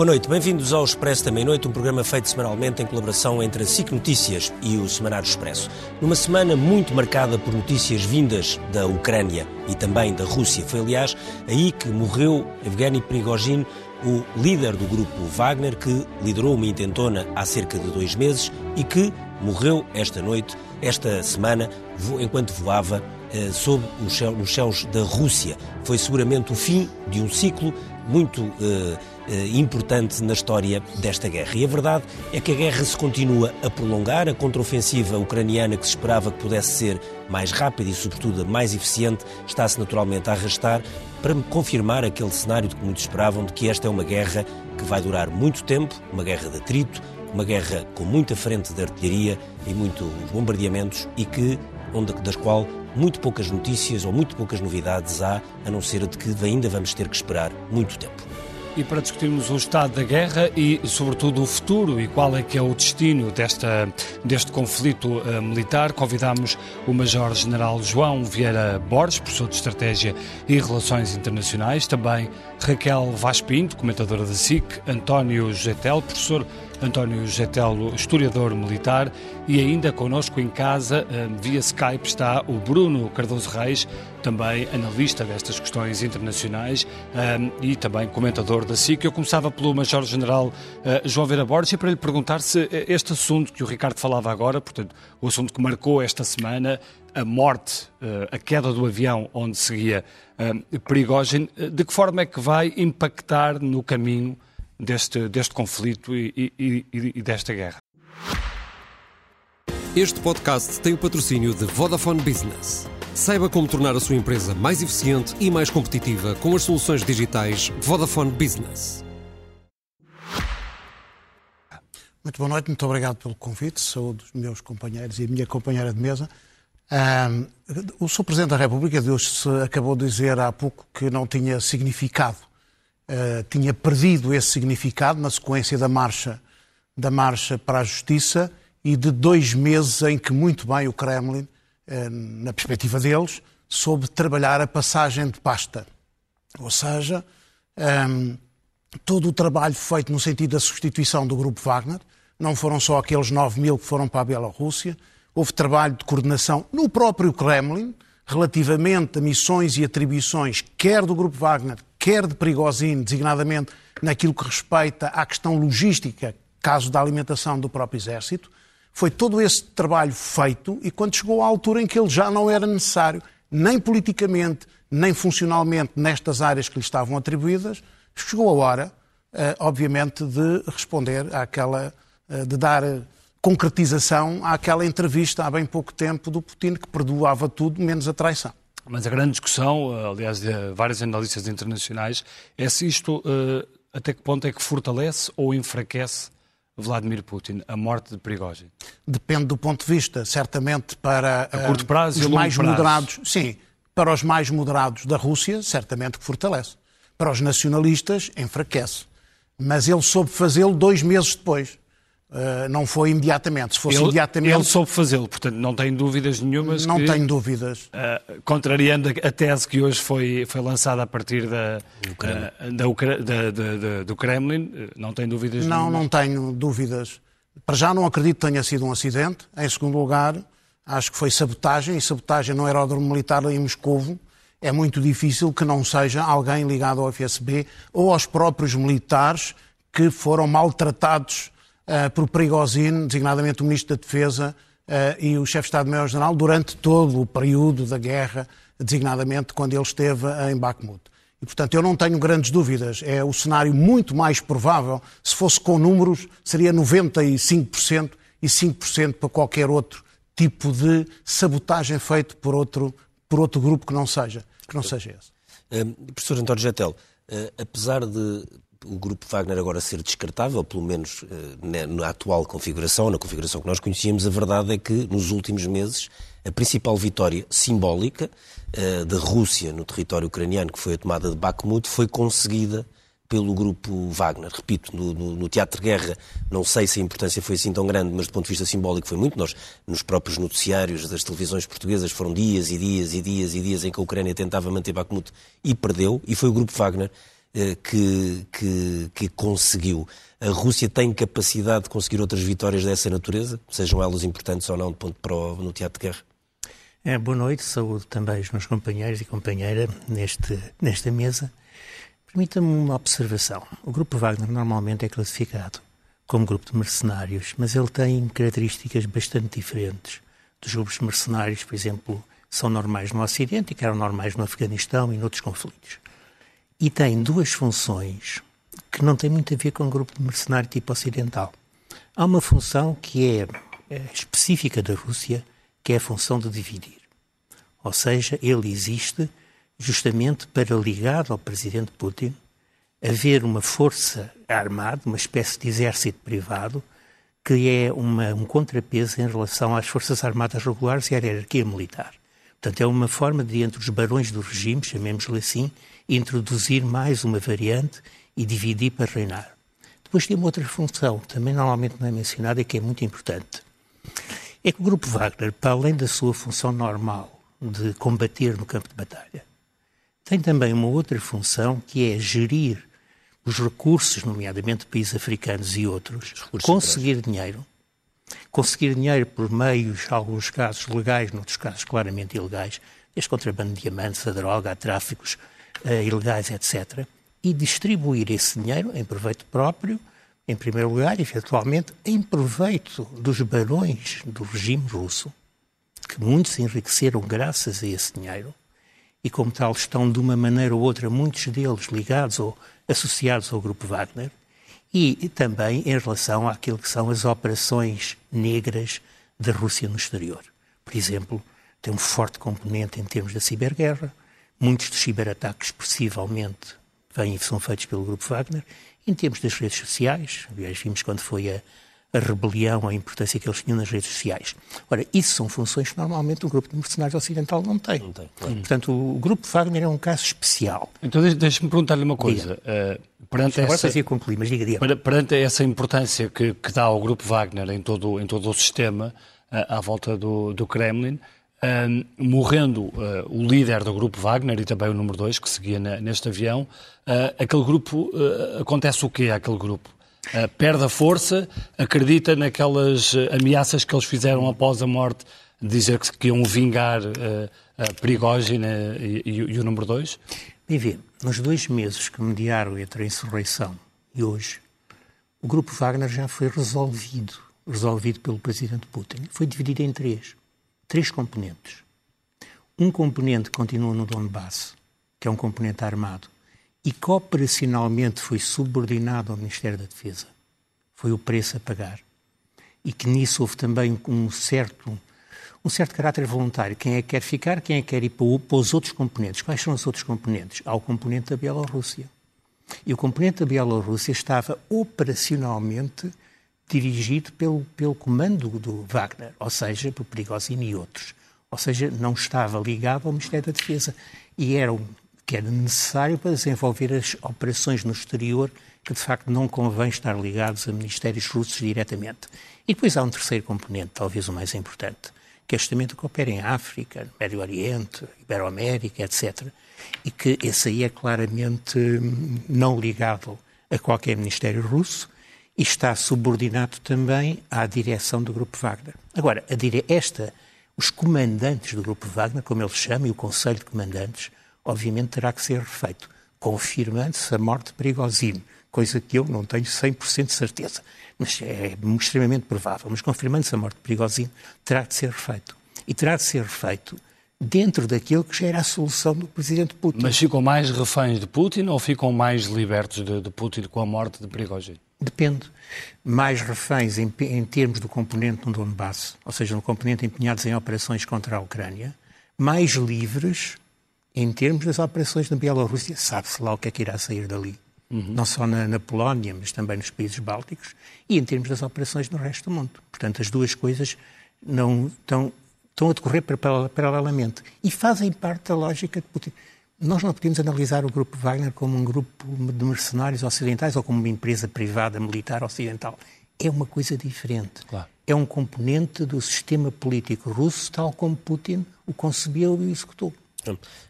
Boa noite, bem-vindos ao Expresso da Meia-Noite, um programa feito semanalmente em colaboração entre a SIC Notícias e o Semanário Expresso. Numa semana muito marcada por notícias vindas da Ucrânia e também da Rússia. Foi, aliás, aí que morreu Evgeny Prigozhin, o líder do grupo Wagner, que liderou uma intentona há cerca de dois meses e que morreu esta noite, esta semana, enquanto voava eh, sob os céus da Rússia. Foi seguramente o fim de um ciclo muito eh, eh, importante na história desta guerra. E a verdade é que a guerra se continua a prolongar, a contraofensiva ucraniana que se esperava que pudesse ser mais rápida e, sobretudo, mais eficiente, está-se naturalmente a arrastar para confirmar aquele cenário de que muitos esperavam de que esta é uma guerra que vai durar muito tempo, uma guerra de atrito, uma guerra com muita frente de artilharia e muitos bombardeamentos e que onde, das qual muito poucas notícias ou muito poucas novidades há, a não ser de que ainda vamos ter que esperar muito tempo. E para discutirmos o estado da guerra e, sobretudo, o futuro e qual é que é o destino desta, deste conflito uh, militar, convidamos o Major-General João Vieira Borges, professor de Estratégia e Relações Internacionais, também Raquel Vaz Pinto, comentadora da SIC, António Getel, professor António Getelo, historiador militar, e ainda connosco em casa, eh, via Skype, está o Bruno Cardoso Reis, também analista destas questões internacionais eh, e também comentador da SIC. Eu começava pelo Major-General eh, João Vera Borges para lhe perguntar se este assunto que o Ricardo falava agora, portanto, o assunto que marcou esta semana, a morte, a queda do avião onde seguia Prigogine, de que forma é que vai impactar no caminho deste, deste conflito e, e, e desta guerra. Este podcast tem o patrocínio de Vodafone Business. Saiba como tornar a sua empresa mais eficiente e mais competitiva com as soluções digitais Vodafone Business. Muito boa noite, muito obrigado pelo convite. Saúde os meus companheiros e a minha companheira de mesa. Um, o Sr. Presidente da República de hoje acabou de dizer há pouco que não tinha significado uh, tinha perdido esse significado na sequência da marcha, da marcha para a justiça e de dois meses em que muito bem o Kremlin, uh, na perspectiva deles, soube trabalhar a passagem de pasta. Ou seja, um, ehm, todo o trabalho feito no sentido da substituição do grupo Wagner, não foram só aqueles 9 mil que foram para a Bielorrússia, houve trabalho de coordenação no próprio Kremlin, relativamente a missões e atribuições, quer do grupo Wagner, quer de Prigozhin, designadamente naquilo que respeita à questão logística, caso da alimentação do próprio exército, foi todo esse trabalho feito e quando chegou à altura em que ele já não era necessário, nem politicamente, nem funcionalmente, nestas áreas que lhe estavam atribuídas, chegou a hora, eh, obviamente, de responder àquela, eh, de dar concretização àquela entrevista há bem pouco tempo do Putin que perdoava tudo menos a traição. Mas a grande discussão, eh, aliás, de vários analistas internacionais, é se isto eh, até que ponto é que fortalece ou enfraquece Vladimir Putin, a morte de Prigozhin? Depende do ponto de vista, certamente para a curto prazo os mais prazo. moderados, sim, para os mais moderados da Rússia, certamente que fortalece. Para os nacionalistas, enfraquece. Mas ele soube fazê-lo dois meses depois. Uh, não foi imediatamente. Se fosse ele, imediatamente. Ele soube fazê-lo, portanto, não tem dúvidas nenhumas. Não que, tenho dúvidas. Uh, contrariando a tese que hoje foi, foi lançada a partir da, uh, da, da, da, do Kremlin, não tem dúvidas não, nenhumas. Não, não tenho dúvidas. Para já não acredito que tenha sido um acidente. Em segundo lugar, acho que foi sabotagem, e sabotagem no aeródromo militar em Moscovo. É muito difícil que não seja alguém ligado ao FSB ou aos próprios militares que foram maltratados uh, por Prigozhin, designadamente o Ministro da Defesa uh, e o Chefe de Estado-Maior-General, durante todo o período da guerra, designadamente quando ele esteve em Bakhmut. E, portanto, eu não tenho grandes dúvidas. É o cenário muito mais provável. Se fosse com números, seria 95% e 5% para qualquer outro tipo de sabotagem feito por outro, por outro grupo que não seja, que não seja esse. Uh, professor António Getel, uh, apesar de o grupo Wagner agora ser descartável, pelo menos eh, na atual configuração, na configuração que nós conhecíamos, a verdade é que nos últimos meses a principal vitória simbólica eh, da Rússia no território ucraniano, que foi a tomada de Bakhmut, foi conseguida pelo grupo Wagner. Repito, no, no, no, Teatro de Guerra, não sei se a importância foi assim tão grande, mas do ponto de vista simbólico foi muito. Nós, nos próprios noticiários das televisões portuguesas, foram dias e dias e dias e dias em que a Ucrânia tentava manter Bakhmut e perdeu, e foi o grupo Wagner que, que, que conseguiu. A Rússia tem capacidade de conseguir outras vitórias dessa natureza, sejam elas importantes ou não, de ponto para no teatro de guerra? É, boa noite, saúde também os meus companheiros e companheira neste, nesta mesa. Permita-me uma observação. O Grupo Wagner normalmente é classificado como grupo de mercenários, mas ele tem características bastante diferentes dos grupos mercenários, por exemplo, são normais no Ocidente e que eram normais no Afeganistão e noutros conflitos. E tem duas funções que não têm muito a ver com o grupo de mercenário tipo ocidental. Há uma função que é, é específica da Rússia, que é a função de dividir. Ou seja, ele existe justamente para, ligado ao presidente Putin, haver uma força armada, uma espécie de exército privado, que é uma, um contrapeso em relação às forças armadas regulares e à hierarquia militar. Portanto, é uma forma de, entre os barões do regime, chamemos-lhe assim, introduzir mais uma variante e dividir para reinar. Depois tem uma outra função, também normalmente não é mencionada e que é muito importante. É que o Grupo Wagner, para além da sua função normal de combater no campo de batalha, tem também uma outra função que é gerir os recursos, nomeadamente países africanos e outros, conseguir dinheiro, conseguir dinheiro por meios, alguns casos legais, noutros casos claramente ilegais, desde contrabando de diamantes, a droga, a tráficos ilegais, etc., e distribuir esse dinheiro em proveito próprio, em primeiro lugar, eventualmente, em proveito dos barões do regime russo, que muitos enriqueceram graças a esse dinheiro, e como tal estão de uma maneira ou outra, muitos deles ligados ou associados ao Grupo Wagner, e também em relação àquilo que são as operações negras da Rússia no exterior. Por exemplo, tem um forte componente em termos da ciberguerra, muitos dos ciberataques, possivelmente, vêm e são feitos pelo Grupo Wagner, em termos das redes sociais, aliás, vimos quando foi a, a rebelião, a importância que eles tinham nas redes sociais. Ora, isso são funções que normalmente um grupo de mercenários ocidental não tem. Não tem claro. Portanto, o grupo Wagner é um caso especial. Então, deixe-me perguntar-lhe uma coisa. Uh, perante Agora essa, fazia concluir, mas diga, diga. Perante essa importância que, que, dá ao grupo Wagner em todo, em todo o sistema, uh, à volta do, do Kremlin, uh, morrendo o líder do grupo Wagner e também o número 2, que seguia na, neste avião, aquele grupo, acontece o quê àquele grupo? uh, perde a força, acredita naquelas uh, ameaças que eles fizeram após a morte, dizer que, que iam vingar uh, a Prigogine e, e, e, o número 2? Bem, nos dois meses que mediaram entre a insurreição e hoje, o grupo Wagner já foi resolvido, resolvido pelo presidente Putin. Foi dividido em três, três componentes. Um componente continua no Donbass, que é um componente armado, e que operacionalmente foi subordinado ao Ministério da Defesa. Foi o preço a pagar. E que nisso houve também um certo, um certo caráter voluntário. Quem é que quer ficar, quem é que quer ir para, os outros componentes. Quais são os outros componentes? Há o componente da Bielorrússia. E o componente da Bielorrússia estava operacionalmente dirigido pelo, pelo comando do Wagner, ou seja, por Prigozhin e outros. Ou seja, não estava ligado ao Ministério da Defesa. E era um que era necessário para desenvolver as operações no exterior que de facto não convém estar ligados a ministérios russos diretamente. E depois há um terceiro componente, talvez o mais importante, que é justamente o que opera em África, no Médio Oriente, Iberoamérica, etc. E que esse aí é claramente hum, não ligado a qualquer ministério russo e está subordinado também à direção do Grupo Wagner. Agora, esta, os comandantes do Grupo Wagner, como eles chamam, e o Conselho de Comandantes, obviamente terá que ser refeito, confirmando-se a morte de Prigozhin, coisa que eu não tenho 100% de certeza, mas é extremamente provável. Mas confirmando-se a morte de Prigozhin, terá de ser refeito. E terá de ser refeito dentro daquilo que já era a solução do presidente Putin. Mas ficam mais reféns de Putin ou ficam mais libertos de, de Putin com a morte de Prigozhin? Depende. Mais reféns em, em, termos do componente no Donbass, ou seja, no componente empenhados em operações contra a Ucrânia, mais livres em termos das operações na Bielorrússia, sabe-se lá o que é que irá sair dali. Uhum. Não só na, na, Polónia, mas também nos países bálticos, e em termos das operações no resto do mundo. Portanto, as duas coisas não estão, estão a decorrer paralelamente e fazem parte da lógica de Putin. Nós não podemos analisar o grupo Wagner como um grupo de mercenários ocidentais ou como uma empresa privada militar ocidental. É uma coisa diferente. Claro. É um componente do sistema político russo, tal como Putin o concebeu e executou.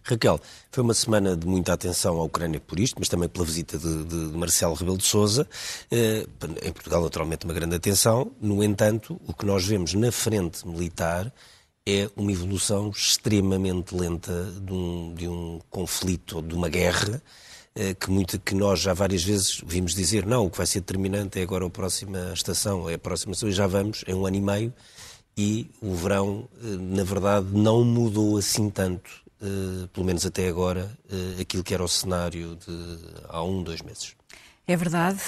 Raquel, foi uma semana de muita atenção à Ucrânia por isto, mas também pela visita de, de Marcelo Rebelo de Sousa. Eh, em Portugal, naturalmente, uma grande atenção. No entanto, o que nós vemos na frente militar é uma evolução extremamente lenta de um, de um conflito, de uma guerra, eh, que, muito, que nós já várias vezes vimos dizer não, o que vai ser determinante é agora a próxima estação, é a próxima estação, e já vamos, em um ano e meio, e o verão, eh, na verdade, não mudou assim tanto uh, pelo menos até agora, aquilo que era o cenário de há um, dois meses. É verdade,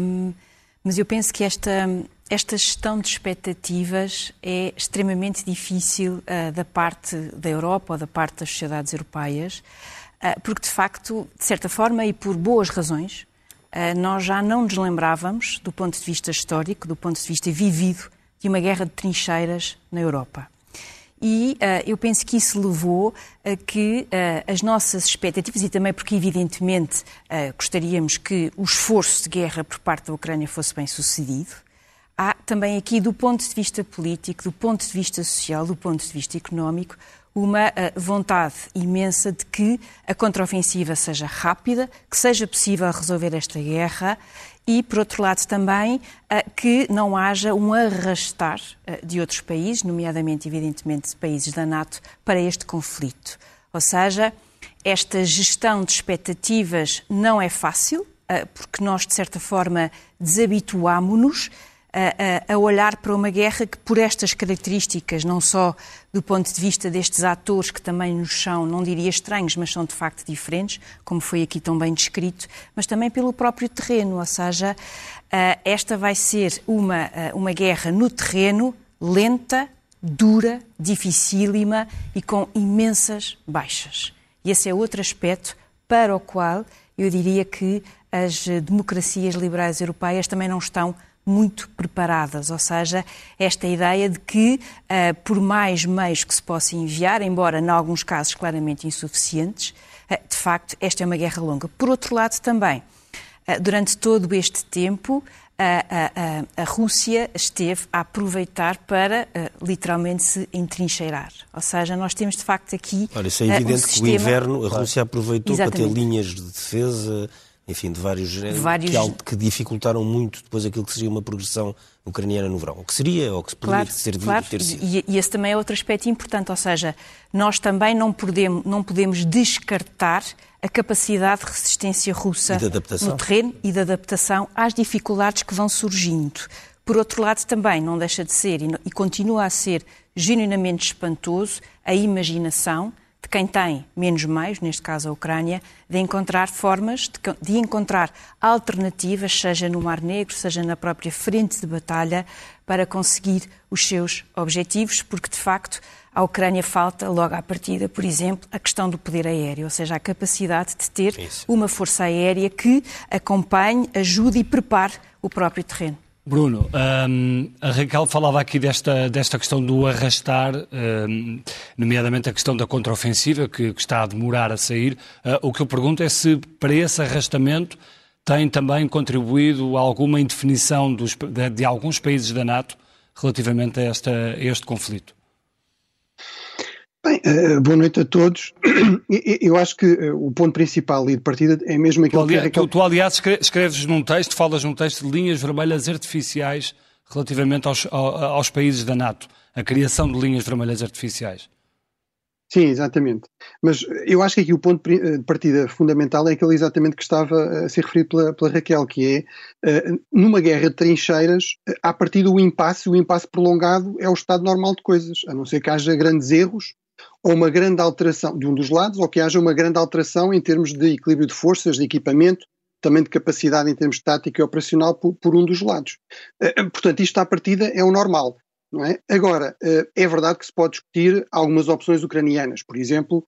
um, mas eu penso que esta, esta gestão de expectativas é extremamente difícil uh, da parte da Europa ou da parte das sociedades europeias, porque de facto, de certa forma e por boas razões, nós já não nos lembrávamos, do ponto de vista histórico, do ponto de vista vivido, de uma guerra de trincheiras na Europa e uh, eu penso que isso levou a que uh, as nossas expectativas, e também porque, evidentemente, uh, gostaríamos que o esforço de guerra por parte da Ucrânia fosse bem sucedido, há também aqui, do ponto de vista político, do ponto de vista social, do ponto de vista económico, uma vontade imensa de que a contraofensiva seja rápida, que seja possível resolver esta guerra e, por outro lado, também eh, que não haja um arrastar eh, de outros países, nomeadamente, evidentemente, países da NATO, para este conflito. Ou seja, esta gestão de expectativas não é fácil, eh, porque nós, de certa forma, desabituámonos a, a, olhar para uma guerra que, por estas características, não só do ponto de vista destes atores que também nos são, não diria estranhos, mas são de facto diferentes, como foi aqui tão bem descrito, mas também pelo próprio terreno, ou seja, esta vai ser uma, uma guerra no terreno, lenta, dura, dificílima e com imensas baixas. E esse é outro aspecto para o qual eu diria que as democracias liberais europeias também não estão muito preparadas, ou seja, esta ideia de que, uh, por mais meios que se possa enviar, embora em alguns casos claramente insuficientes, uh, de facto, esta é uma guerra longa. Por outro lado, também, uh, durante todo este tempo, a, a, a, Rússia esteve a aproveitar para literalmente se entrincheirar. Ou seja, nós temos de facto aqui. Olha, isso é evidente um sistema... que o inverno a Rússia aproveitou Exatamente. para ter linhas de defesa enfim, de vários, vários... Que, que, dificultaram muito depois aquilo que seria uma progressão ucraniana no verão. O que seria, ou que poderia claro, ser claro. ter sido. E, e, esse também é outro aspecto importante, ou seja, nós também não podemos, não podemos descartar a capacidade de resistência russa no terreno e de adaptação às dificuldades que vão surgindo. Por outro lado, também não deixa de ser e continua a ser genuinamente espantoso a imaginação quem tem menos meios, neste caso a Ucrânia, de encontrar formas, de, de, encontrar alternativas, seja no Mar Negro, seja na própria frente de batalha, para conseguir os seus objetivos, porque de facto à Ucrânia falta, logo à partida, por exemplo, a questão do poder aéreo, ou seja, a capacidade de ter Isso. uma força aérea que acompanhe, ajude e prepare o próprio terreno. Bruno, um, a Raquel falava aqui desta, desta questão do arrastar, um, nomeadamente a questão da contraofensiva, que, que está a demorar a sair. Uh, o que eu pergunto é se para esse arrastamento tem também contribuído alguma indefinição dos, de, de, alguns países da NATO relativamente a, esta, a este conflito. Bem, uh, boa noite a todos. Eu acho que uh, o ponto principal e de partida é mesmo aquilo tu, que... Tu, tu, aliás, escreves num texto, falas num texto de linhas vermelhas artificiais relativamente aos, aos países da NATO, a criação de linhas vermelhas artificiais. Sim, exatamente. Mas eu acho que aqui o ponto eh, de partida fundamental é aquele exatamente que estava a ser referido pela, pela Raquel, que é, numa guerra de trincheiras, a partir do impasse, o impasse prolongado é o estado normal de coisas, a não ser que haja grandes erros ou uma grande alteração de um dos lados, ou que haja uma grande alteração em termos de equilíbrio de forças, de equipamento, também de capacidade em termos tática e operacional por, por um dos lados. Uh, portanto, isto à partida é o normal. Não é? Agora, uh, é verdade que se pode discutir algumas opções ucranianas, por exemplo,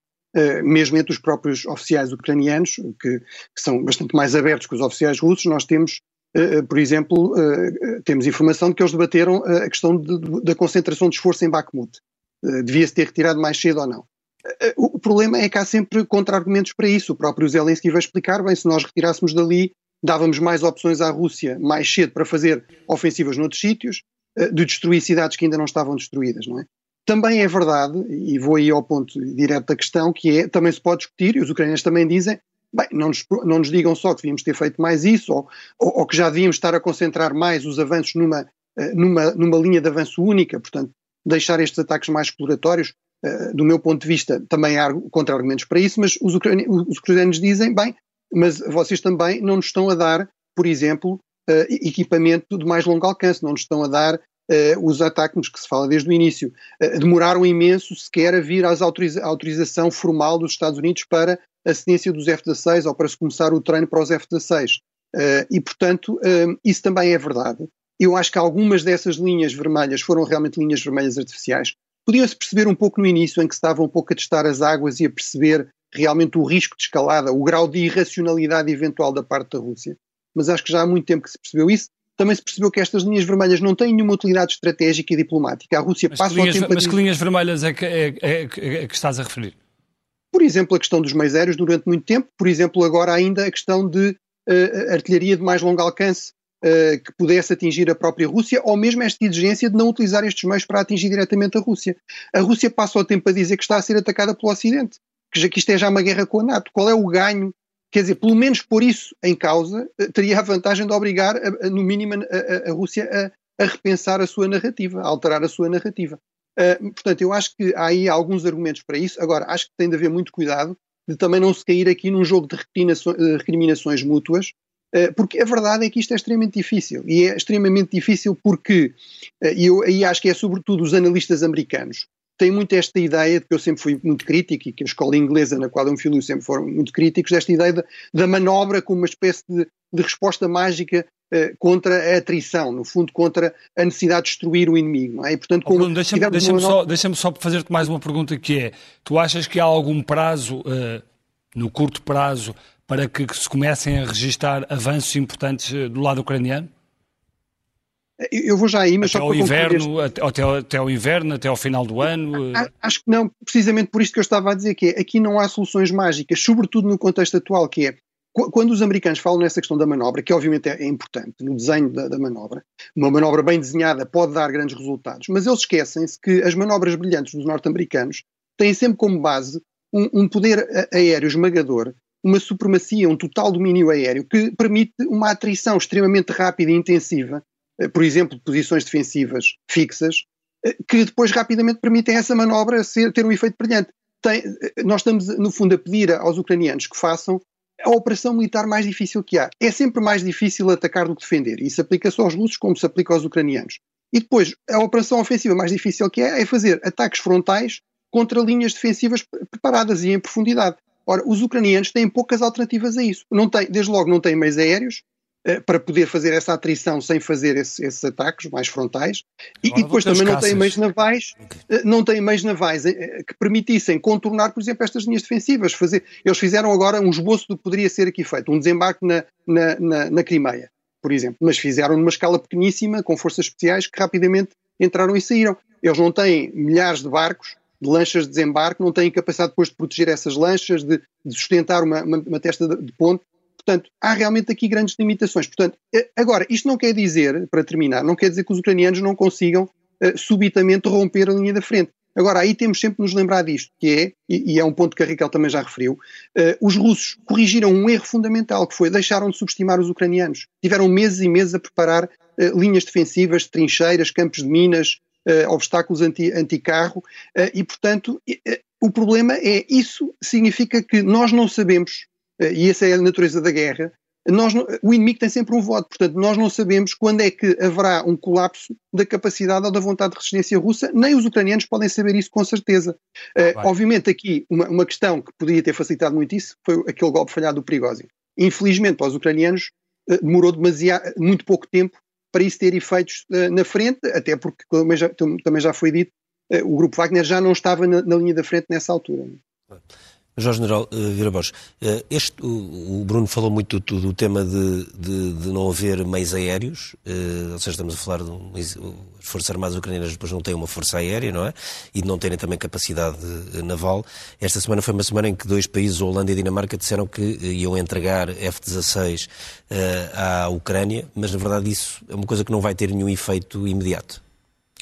mesmo entre os próprios oficiais ucranianos, que, que, são bastante mais abertos que os oficiais russos, nós temos por exemplo, temos informação de que eles debateram a questão de, da concentração de esforço em Bakhmut. Eh, devia-se ter retirado mais cedo ou não. Eh, o problema é que há sempre contra-argumentos para isso. O próprio Zelensky vai explicar, bem, se nós retirássemos dali, dávamos mais opções à Rússia mais cedo para fazer ofensivas noutros sítios, eh, de destruir cidades que ainda não estavam destruídas, não é? também é verdade, e vou aí ao ponto direto da questão, que é, também se pode discutir, e os ucranianos também dizem, bem, não nos, não nos digam só que devíamos ter feito mais isso, ou, ou, que já devíamos estar a concentrar mais os avanços numa, numa, numa linha de avanço única, portanto, deixar estes ataques mais exploratórios, uh, do meu ponto de vista, também há contra-argumentos para isso, mas os, ucranianos, os ucranianos dizem, bem, mas vocês também não nos estão a dar, por exemplo, uh, equipamento de mais longo alcance, não nos estão a dar uh, os ataques que se fala desde o início. demoraram imenso sequer a vir à autoriza autorização formal dos Estados Unidos para a cedência dos F-16 ou para se começar o treino para os F-16. e, portanto, isso também é verdade. Eu acho que algumas dessas linhas vermelhas foram realmente linhas vermelhas artificiais. Podia-se perceber um pouco no início, em que se estava um pouco a testar as águas e a perceber realmente o risco de escalada, o grau de irracionalidade eventual da parte da Rússia. Mas acho que já há muito tempo que se percebeu isso. Também se percebeu que estas linhas vermelhas não têm nenhuma utilidade estratégica e diplomática. A Rússia mas passa linhas, o tempo Mas a... que linhas vermelhas é que, é, é, é que estás a referir? Por exemplo, a questão dos meios aéreos durante muito tempo. Por exemplo, agora ainda a questão de uh, artilharia de mais longo alcance uh, que pudesse atingir a própria Rússia, ou mesmo esta exigência de não utilizar estes meios para atingir diretamente a Rússia. A Rússia passa o tempo a dizer que está a ser atacada pelo Ocidente, que, já, que isto é já uma guerra com a NATO. Qual é o ganho? Quer dizer, pelo menos por isso em causa, uh, teria a vantagem de obrigar, a, a, no mínimo, a, a Rússia a, repensar a sua narrativa, a alterar a sua narrativa. Uh, portanto, eu acho que há aí alguns argumentos para isso. Agora, acho que tem de haver muito cuidado de também não se cair aqui num jogo de recriminações mútuas, eh, porque a verdade é que isto é extremamente difícil. E é extremamente difícil porque, eh, e eu aí acho que é sobretudo os analistas americanos, têm muito esta ideia, de que eu sempre fui muito crítico, e que a escola inglesa na qual eu me filho sempre foram muito críticos, desta ideia de, da manobra como uma espécie de, de resposta mágica uh, contra a atrição, no fundo contra a necessidade de destruir o inimigo. É? E, portanto, oh, Bruno, deixa-me deixa só, deixa só fazer-te mais uma pergunta que é, tu achas que há algum prazo, uh, no curto prazo, para que se comecem a registrar avanços importantes eh, do lado ucraniano? Eu vou já aí, mas até só ao inverno, até, até, até ao inverno, até ao final do ano. Acho que não, precisamente por isto que eu estava a dizer, que é, aqui não há soluções mágicas, sobretudo no contexto atual, que é quando os americanos falam nessa questão da manobra, que obviamente é, importante no desenho da, da, manobra, uma manobra bem desenhada pode dar grandes resultados, mas eles esquecem-se que as manobras brilhantes dos norte-americanos têm sempre como base um, um poder aéreo esmagador uma supremacia, um total domínio aéreo que permite uma atrição extremamente rápida e intensiva, eh, por exemplo, de posições defensivas fixas, eh, que depois rapidamente permitem essa manobra ser, ter um efeito brilhante. Tem, eh, nós estamos, no fundo, a pedir aos ucranianos que façam a operação militar mais difícil que há. É sempre mais difícil atacar do que defender. Isso aplica-se aos russos como se aplica aos ucranianos. E depois, a operação ofensiva mais difícil que é é fazer ataques frontais contra linhas defensivas preparadas e em profundidade. Ora, os ucranianos têm poucas alternativas a isso. Não tem, desde logo não têm meios aéreos eh, para poder fazer essa atrição sem fazer esse, esses ataques mais frontais e, e depois também não têm meios navais, eh, não têm meios navais eh, que permitissem contornar, por exemplo, estas linhas defensivas. Fazer, eles fizeram agora um esboço do que poderia ser aqui feito, um desembarque na, na, na, na Crimeia, por exemplo, mas fizeram numa escala pequeníssima, com forças especiais que rapidamente entraram e saíram. Eles não têm milhares de barcos de lanchas de desembarque, não têm capacidade depois de proteger essas lanchas, de, de sustentar uma, uma, uma, testa de, de ponte. Portanto, há realmente aqui grandes limitações. Portanto, eh, agora, isto não quer dizer, para terminar, não quer dizer que os ucranianos não consigam uh, subitamente romper a linha da frente. Agora, aí temos sempre de nos lembrar disto, que é, e, e é um ponto que a Raquel também já referiu, uh, os russos corrigiram um erro fundamental, que foi deixaram de subestimar os ucranianos. Tiveram meses e meses a preparar uh, linhas defensivas, trincheiras, campos de minas, obstáculos anti, anti-carro, uh, e portanto uh, o problema é isso significa que nós não sabemos, e essa é a natureza da guerra, nós o inimigo tem sempre um voto, portanto nós não sabemos quando é que haverá um colapso da capacidade ou da vontade de resistência russa, nem os ucranianos podem saber isso com certeza. obviamente aqui uma, uma, questão que poderia ter facilitado muito isso foi aquele golpe falhado do Prigozhin. Infelizmente para os ucranianos demorou demasiado, muito pouco tempo para isso ter efeitos uh, na frente, até porque, também já, também já foi dito, uh, o Grupo Wagner já não estava na, na, linha da frente nessa altura. Jorge General uh, Vira Borges, uh, este, o, o, Bruno falou muito do, do tema de, de, de, não haver meios aéreos, uh, ou seja, estamos a falar de um, as Forças Armadas Ucranianas depois não têm uma força aérea, não é? E de não terem também capacidade naval. Esta semana foi uma semana em que dois países, Holanda e Dinamarca, disseram que iam entregar F-16 à Ucrânia, mas na verdade isso é uma coisa que não vai ter nenhum efeito imediato.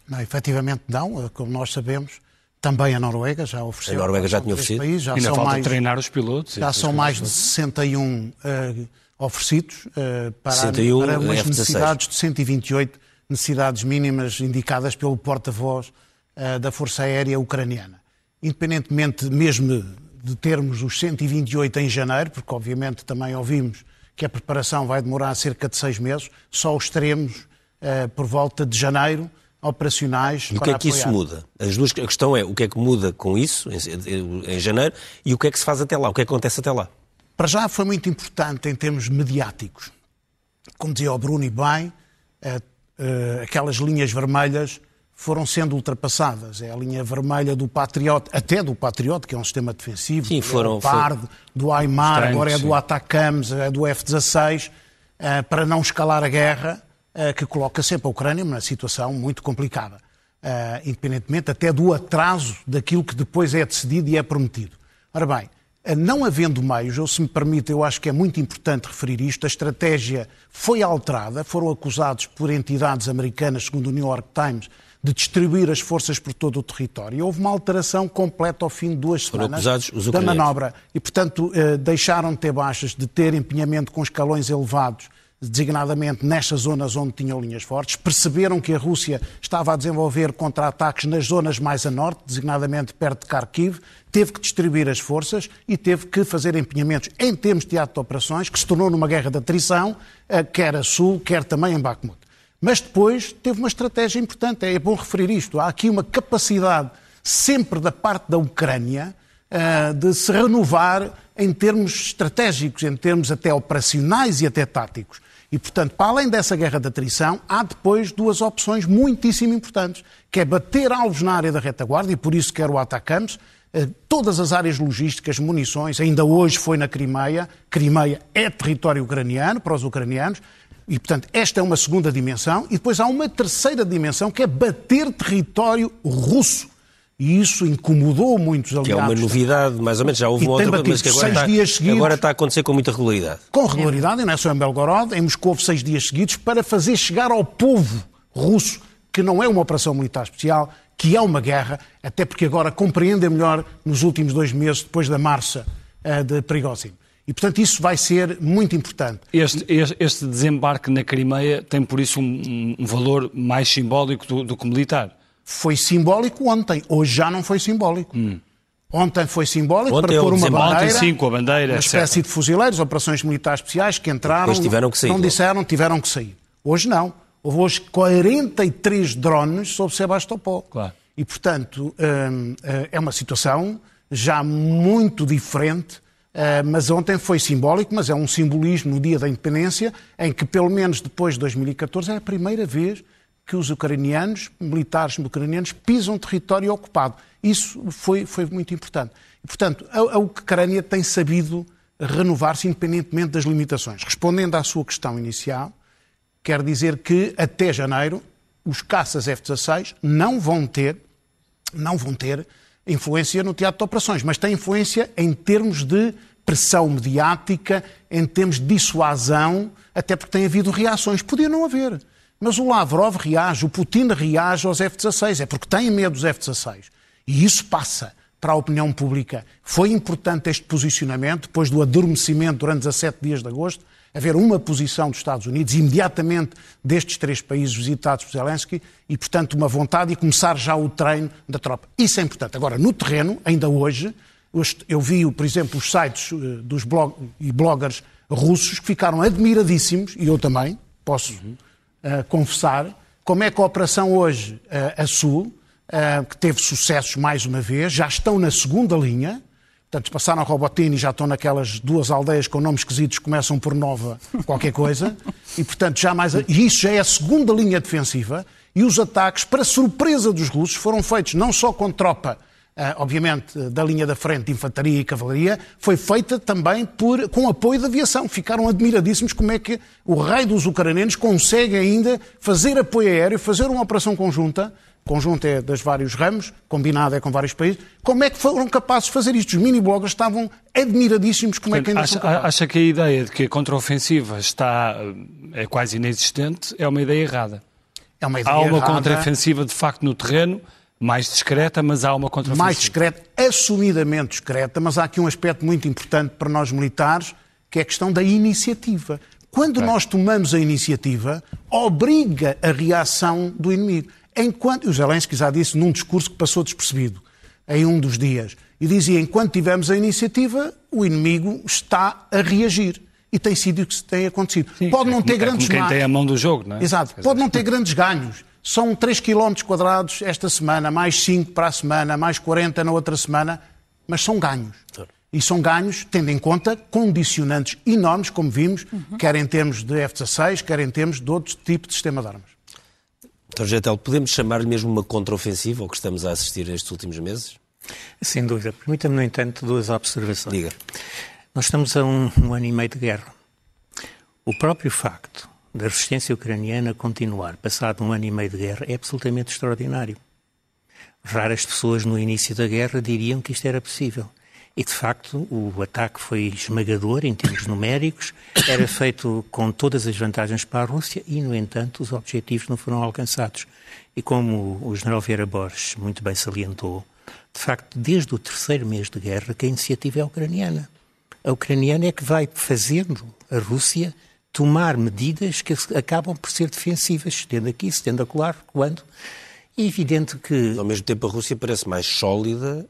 Não, efetivamente não, como nós sabemos. Também a Noruega já ofereceu. A Noruega já tinha oferecido. País, já Ainda são falta mais, treinar os pilotos. Já são mais de 61 uh, oferecidos uh, para, 61 para umas F-16. necessidades de 128 necessidades mínimas indicadas pelo porta-voz uh, da Força Aérea Ucraniana. Independentemente mesmo de termos os 128 em janeiro, porque obviamente também ouvimos que a preparação vai demorar cerca de seis meses, só os teremos uh, por volta de janeiro operacionais. E o que é que isso muda? As duas, a questão é o que é que muda com isso em, em janeiro e o que é que se faz até lá, o que é que acontece até lá? Para já foi muito importante em termos mediáticos. Como dizia o Bruno e bem, uh, uh, aquelas linhas vermelhas foram sendo ultrapassadas. É a linha vermelha do Patriot, até do Patriot, que é um sistema defensivo, sim, do foram, Leopard, do Aimar, agora é do Atacams, é do F-16, uh, para não escalar a guerra, que coloca sempre a Ucrânia numa situação muito complicada, uh, independentemente até do atraso daquilo que depois é decidido e é prometido. Ora bem, não havendo meios, ou se me permite, eu acho que é muito importante referir isto, a estratégia foi alterada, foram acusados por entidades americanas, segundo o New York Times, de distribuir as forças por todo o território. Houve uma alteração completa ao fim de duas semanas da manobra. E, portanto, eh, deixaram de ter baixas, de ter empenhamento com escalões elevados, designadamente nestas zonas onde tinham linhas fortes. Perceberam que a Rússia estava a desenvolver contra-ataques nas zonas mais a norte, designadamente perto de Kharkiv. Teve que distribuir as forças e teve que fazer empenhamentos em termos de teatro de operações, que se tornou numa guerra de atrição, eh, quer a sul, quer também em Bakhmut. Mas depois teve uma estratégia importante, é bom referir isto. Há aqui uma capacidade, sempre da parte da Ucrânia, eh, de se renovar em termos estratégicos, em termos até operacionais e até táticos. E, portanto, para além dessa guerra de atrição, há depois duas opções muitíssimo importantes, que é bater alvos na área da retaguarda, e por isso quero o atacamos, eh, todas as áreas logísticas, munições, ainda hoje foi na Crimeia, Crimeia é território ucraniano para os ucranianos, e, portanto, esta é uma segunda dimensão. E depois há uma terceira dimensão, que é bater território russo. E isso incomodou muitos aliados. Que é uma novidade, mais ou menos, já houve uma outra, mas que agora está, seguidos, agora está a acontecer com muita regularidade. Com regularidade, e não é só em Belgorod, em Moscou houve seis dias seguidos, para fazer chegar ao povo russo que não é uma operação militar especial, que é uma guerra, até porque agora compreendem melhor nos últimos dois meses, depois da marcha uh, de Prigozhin. E, portanto, isso vai ser muito importante. Este, este desembarque na Crimeia tem, por isso, um, um valor mais simbólico do, do, que militar? Foi simbólico ontem, hoje já não foi simbólico. Hum. Ontem foi simbólico ontem para pôr uma bandeira, ontem, sim, com a bandeira, uma espécie certo. de fuzileiros, operações militares especiais que entraram, que sair, não disseram, tiveram que sair. Hoje não. Houve hoje 43 drones sobre Sebastopol. Claro. E, portanto, hum, é uma situação já muito diferente Uh, mas ontem foi simbólico, mas é um simbolismo no dia da independência, em que, pelo menos depois de 2014, é a primeira vez que os ucranianos, militares ucranianos, pisam território ocupado. Isso foi, foi muito importante. E, portanto, a, a Ucrânia tem sabido renovar-se independentemente das limitações. Respondendo à sua questão inicial, quer dizer que até janeiro os caças F-16 não vão ter, não vão ter influência no teatro de operações, mas tem influência em termos de pressão mediática, em termos de dissuasão, até porque tem havido reações. Podia não haver. Mas o Lavrov reage, o Putin reage aos F-16, é porque tem medo dos F-16. E isso passa para a opinião pública. Foi importante este posicionamento, depois do adormecimento durante 17 dias de agosto, haver uma posição dos Estados Unidos, imediatamente destes três países visitados por Zelensky, e, portanto, uma vontade e começar já o treino da tropa. Isso é importante. Agora, no terreno, ainda hoje, eu vi, por exemplo, os sites eh, dos blog e bloggers russos que ficaram admiradíssimos, e eu também, posso confessar, como é que a operação hoje, uh, a Sul, uh, que teve sucessos mais uma vez, já estão na segunda linha, Portanto, passaram a Robotini e já estão naquelas duas aldeias com nomes esquisitos que começam por Nova qualquer coisa. E, portanto, já mais... E isso já é a segunda linha defensiva. E os ataques, para surpresa dos russos, foram feitos não só com tropa, obviamente, da linha da frente de infantaria e cavalaria, foi feita também por, com apoio da aviação. Ficaram admiradíssimos como é que o rei dos ucranianos consegue ainda fazer apoio aéreo, fazer uma operação conjunta conjunto é dos vários ramos, combinado é com vários países. Como é que foram capazes de fazer isto? Os mini-bloggers estavam admiradíssimos como Portanto, é que ainda acha, são acha que a ideia de que a contraofensiva está, é quase inexistente é uma ideia errada? É uma ideia Há uma errada. contraofensiva, de facto, no terreno, mais discreta, mas há uma contraofensiva. mais discreta, assumidamente discreta, mas há aqui um aspecto muito importante para nós militares, que é a questão da iniciativa. Quando nós tomamos a iniciativa, obriga a reação do inimigo. Enquanto, o Zelensky já disse num discurso que passou despercebido em um dos dias, e dizia, enquanto tivemos a iniciativa, o inimigo está a reagir. E tem sido o que tem acontecido. Sim, Pode é não como- ter é como grandes quem ma- tem a mão do jogo, não é? Exato. Pode não ter grandes ganhos. São 3 km quadrados esta semana, mais 5 para a semana, mais 40 na outra semana, mas são ganhos. E são ganhos tendo em conta condicionantes enormes, como vimos, quer em termos de F-16, quer em termos de outro tipo de sistema de armas. Dr. Getel, podemos chamar-lhe mesmo uma contraofensiva ao que estamos a assistir estes últimos meses? Sem dúvida. Permita-me, no entanto, duas observações. Diga. Nós estamos a um, um ano e meio de guerra. O próprio facto da resistência ucraniana continuar, passado um ano e meio de guerra, é absolutamente extraordinário. Raras pessoas no início da guerra diriam que isto era possível. E, de facto, o ataque foi esmagador em termos numéricos, era feito com todas as vantagens para a Rússia e, no entanto, os objetivos não foram alcançados. E como o general Vieira Borges muito bem salientou, de facto, desde o terceiro mês de guerra, que a iniciativa é ucraniana. A ucraniana é que vai fazendo a Rússia tomar medidas que acabam por ser defensivas, estendo aqui, estendo acolá, recuando. É evidente que Mas, ao mesmo tempo, a Rússia parece mais sólida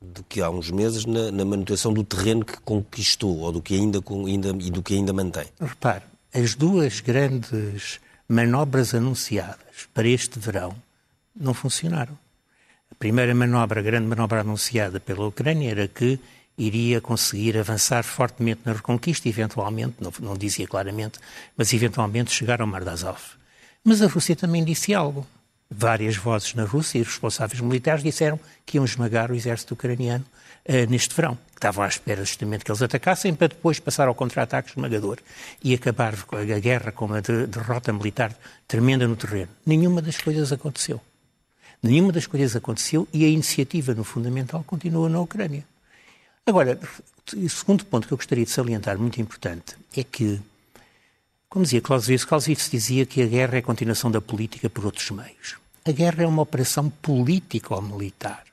do que há uns meses na, na manutenção do terreno que conquistou ou do que ainda, ainda- e do que ainda mantém. Repare, as duas grandes manobras anunciadas para este verão não funcionaram. A primeira manobra, a grande manobra anunciada pela Ucrânia era que iria conseguir avançar fortemente na reconquista, eventualmente, não, não dizia claramente, mas eventualmente chegar ao Mar de Azov. Mas a Rússia também disse algo. Várias vozes na Rússia e responsáveis militares disseram que iam esmagar o exército ucraniano eh, neste verão. Que estavam à espera justamente que eles atacassem para depois passar ao contra-ataque esmagador e acabar a guerra com uma de- derrota militar tremenda no terreno. Nenhuma das coisas aconteceu. Nenhuma das coisas aconteceu e a iniciativa, no fundamental, continua na Ucrânia. Agora, o segundo ponto que eu gostaria de salientar, muito importante, é que, como dizia Clausewitz, Clausewitz dizia que a guerra é a continuação da política por outros meios. A guerra é uma operação político-militar.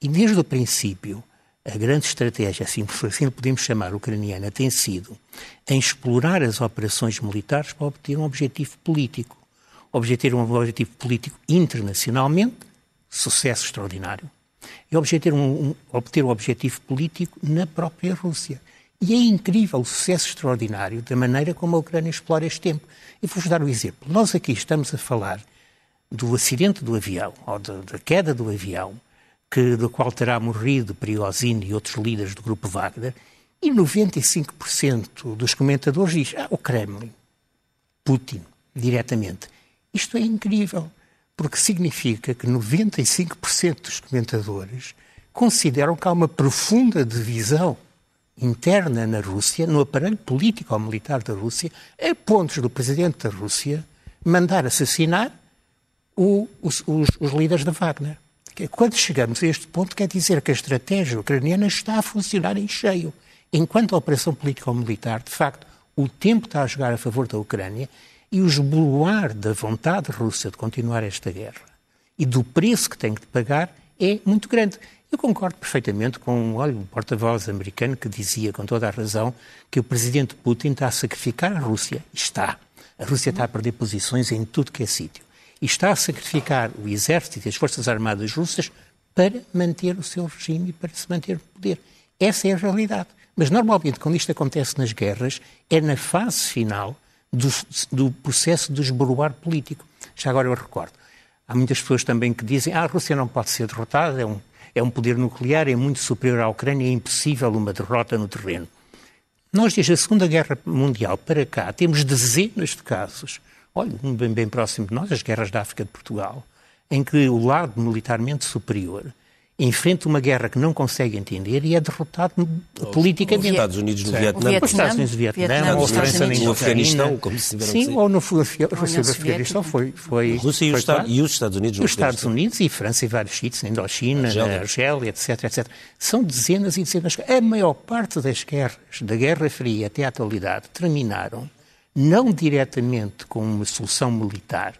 E desde o princípio, a grande estratégia, assim, assim podemos chamar, ucraniana, tem sido em explorar as operações militares para obter um objetivo político. Obter um objetivo político internacionalmente, sucesso extraordinário. E obter um, um, obter um objetivo político na própria Rússia. E é incrível o sucesso extraordinário da maneira como a Ucrânia explora este tempo. E vou-vos dar um exemplo. Nós aqui estamos a falar do acidente do avião, ou da, da queda do avião, que, do qual terá morrido Prigozhin e outros líderes do grupo Wagner, e 95% dos comentadores diz, ah, o Kremlin, Putin, diretamente. Isto é incrível, porque significa que 95% dos comentadores consideram que há uma profunda divisão interna na Rússia, no aparelho político ou militar da Rússia, a pontos do presidente da Rússia mandar assassinar o, os, os, os, líderes da Wagner. Quando chegamos a este ponto, quer dizer que a estratégia ucraniana está a funcionar em cheio. Enquanto a operação político-militar, de facto, o tempo está a jogar a favor da Ucrânia e o esboloar da vontade russa de continuar esta guerra e do preço que tem que pagar é muito grande. Eu concordo perfeitamente com olha, o porta-voz americano que dizia com toda a razão que o presidente Putin está a sacrificar a Rússia. Está. A Rússia está a perder posições em tudo que é sítio e está a sacrificar o exército e as forças armadas russas para manter o seu regime e para se manter no poder. Essa é a realidade. Mas normalmente, quando isto acontece nas guerras, é na fase final do, do processo de esboroar político. Já agora eu recordo. Há muitas pessoas também que dizem ah, a Rússia não pode ser derrotada, é um, é um poder nuclear, é muito superior à Ucrânia, é impossível uma derrota no terreno. Nós, desde a Segunda Guerra Mundial para cá, temos dezenas de casos olha, um bem, bem próximo de nós, as guerras da África de Portugal, em que o lado militarmente superior enfrenta uma guerra que não consegue entender e é derrotado politicamente. Os Estados Unidos no Sim. Vietnã, os Estados Unidos no Vietnã, ou a França no Afeganistão, como se tiveram Sim, ou no Afeganistão foi, foi Rússia e, e, os Estados Unidos. Os Estados Unidos e França e vários sítios, na Indochina, na Argélia, etc, etc. São dezenas e dezenas. A maior parte das guerras, da Guerra Fria até à atualidade, terminaram não diretamente com uma solução militar,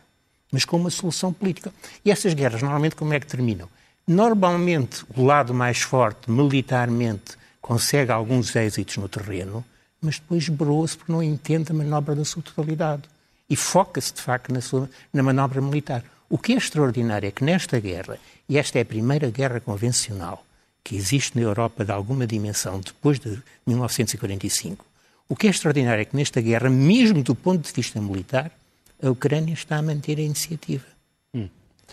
mas com uma solução política. E essas guerras, normalmente, como é que terminam? Normalmente, o lado mais forte, militarmente, consegue alguns êxitos no terreno, mas depois broa-se porque não entende a manobra da sua totalidade. E foca-se, de facto, na, sua, na manobra militar. O que é extraordinário é que nesta guerra, e esta é a primeira guerra convencional que existe na Europa de alguma dimensão depois de 1945, o que é extraordinário é que nesta guerra, mesmo do ponto de vista militar, a Ucrânia está a manter a iniciativa.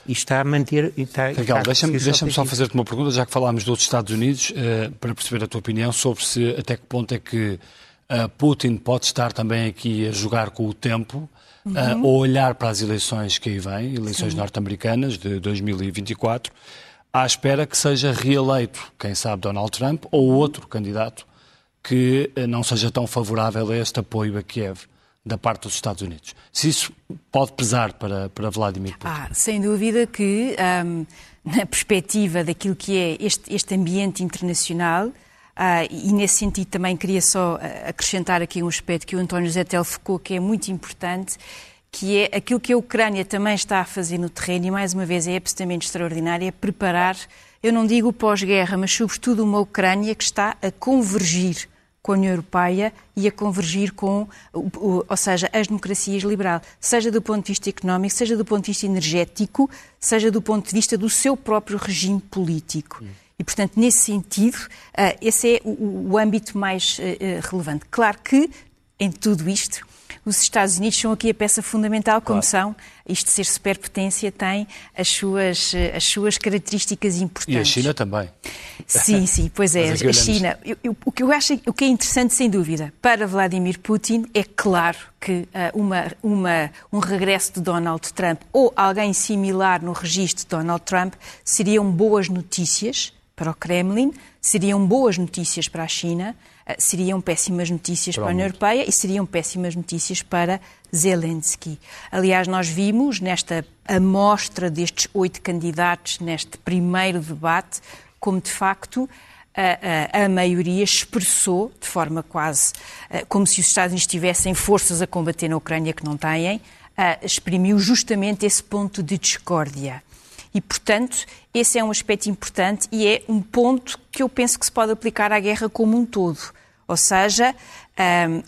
E está a manter. Está, Raquel, deixa-me deixa só fazer-te uma pergunta, já que falámos dos Estados Unidos, uh, para perceber a tua opinião sobre se até que ponto é que uh, Putin pode estar também aqui a jogar com o tempo uhum. uh, ou olhar para as eleições que aí vêm, eleições norte-americanas de 2024, à espera que seja reeleito, quem sabe, Donald Trump ou outro candidato que uh, não seja tão favorável a este apoio a Kiev da parte dos Estados Unidos. Se isso pode pesar para, para Vladimir Putin? Ah, sem dúvida que, um, na perspectiva daquilo que é este, este ambiente internacional, Uh, e nesse sentido também queria só ah, acrescentar aqui um aspecto que o António José Tel focou, que é muito importante, que é aquilo que a Ucrânia também está a fazer no terreno, e mais uma vez é absolutamente extraordinário, é preparar, eu não digo pós-guerra, mas sobretudo uma Ucrânia que está a convergir com a União Europeia e a convergir com, ou seja, as democracias liberais, seja do ponto de vista económico, seja do ponto de vista energético, seja do ponto de vista do seu próprio regime político. E, portanto, nesse sentido, uh, esse é o, âmbito mais uh, relevante. Claro que, em tudo isto, os Estados Unidos são aqui a peça fundamental, como claro. são. Isto de ser superpotência tem as suas, as suas características importantes. E a China também. Sim, sim, pois é. a China. Eu, eu, o que eu acho, o que é interessante, sem dúvida, para Vladimir Putin, é claro que uh, uma, uma, um regresso de Donald Trump ou alguém similar no registro de Donald Trump seriam boas notícias para o Kremlin, seriam boas notícias para a China, eh, seriam péssimas notícias para, para a União Europeia e seriam péssimas notícias para Zelensky. Aliás, nós vimos nesta amostra destes oito candidatos, neste primeiro debate, como de facto a, a, a, maioria expressou, de forma quase eh, como se os Estados Unidos tivessem forças a combater na Ucrânia que não têm, exprimiu justamente esse ponto de discórdia. E, portanto, esse é um aspecto importante e é um ponto que eu penso que se pode aplicar à guerra como um todo. Ou seja,